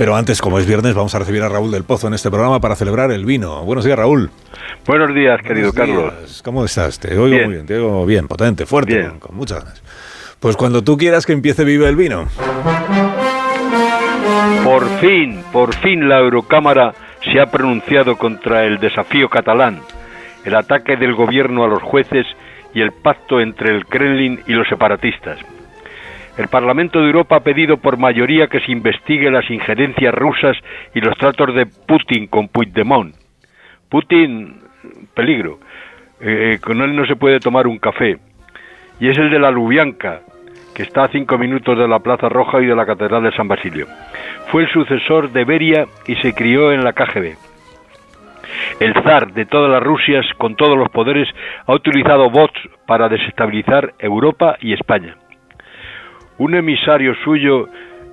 Pero antes, como es viernes, vamos a recibir a Raúl del Pozo en este programa para celebrar el vino. Buenos días, Raúl. Buenos días, querido Carlos. ¿Cómo estás? Te oigo muy bien, te oigo bien, potente, fuerte, Con, con muchas ganas. Pues cuando tú quieras que empiece Vive el Vino. Por fin, por fin la Eurocámara se ha pronunciado contra el desafío catalán, el ataque del gobierno a los jueces y el pacto entre el Kremlin y los separatistas. El Parlamento de Europa ha pedido por mayoría que se investigue las injerencias rusas y los tratos de Putin con Puigdemont. Putin, peligro. Eh, con él no se puede tomar un café. Y es el de la Lubianka, que está a cinco minutos de la Plaza Roja y de la Catedral de San Basilio. Fue el sucesor de Beria y se crió en la KGB. El zar de todas las Rusias, con todos los poderes, ha utilizado bots para desestabilizar Europa y España. Un emisario suyo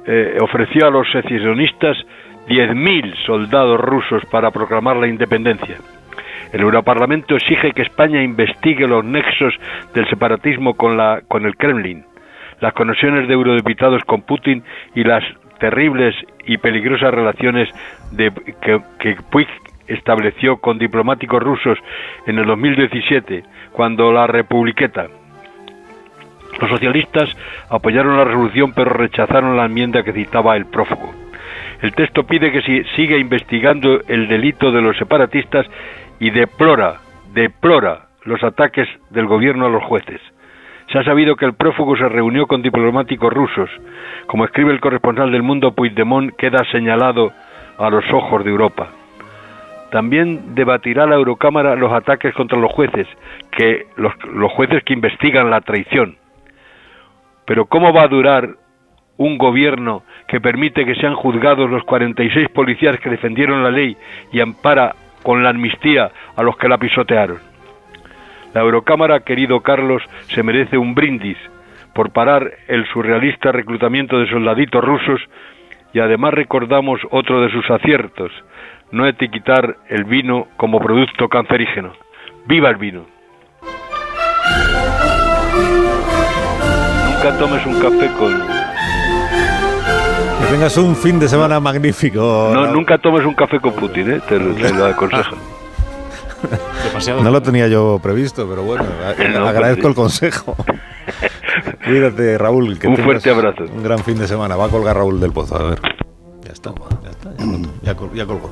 eh, ofreció a los secesionistas 10.000 soldados rusos para proclamar la independencia. El Europarlamento exige que España investigue los nexos del separatismo con, la, con el Kremlin, las conexiones de eurodeputados con Putin y las terribles y peligrosas relaciones de, que, que Puig estableció con diplomáticos rusos en el 2017, cuando la Republiqueta. Los socialistas apoyaron la resolución pero rechazaron la enmienda que citaba el prófugo. El texto pide que se siga investigando el delito de los separatistas y deplora, deplora los ataques del gobierno a los jueces. Se ha sabido que el prófugo se reunió con diplomáticos rusos. Como escribe el corresponsal del mundo, Puigdemont queda señalado a los ojos de Europa. También debatirá la Eurocámara los ataques contra los jueces, que los, los jueces que investigan la traición. Pero ¿cómo va a durar un gobierno que permite que sean juzgados los 46 policías que defendieron la ley y ampara con la amnistía a los que la pisotearon? La Eurocámara, querido Carlos, se merece un brindis por parar el surrealista reclutamiento de soldaditos rusos y además recordamos otro de sus aciertos, no etiquetar el vino como producto cancerígeno. ¡Viva el vino! Nunca tomes un café con... Que tengas un fin de semana magnífico. No, nunca tomes un café con Putin, ¿eh? te, lo aconsejo. No lo tenía yo previsto, pero bueno, agradezco el consejo. Cuídate, Raúl. Que un fuerte abrazo. Un gran fin de semana. Va a colgar Raúl del Pozo. A ver. Ya está, ya está, ya, ya colgó.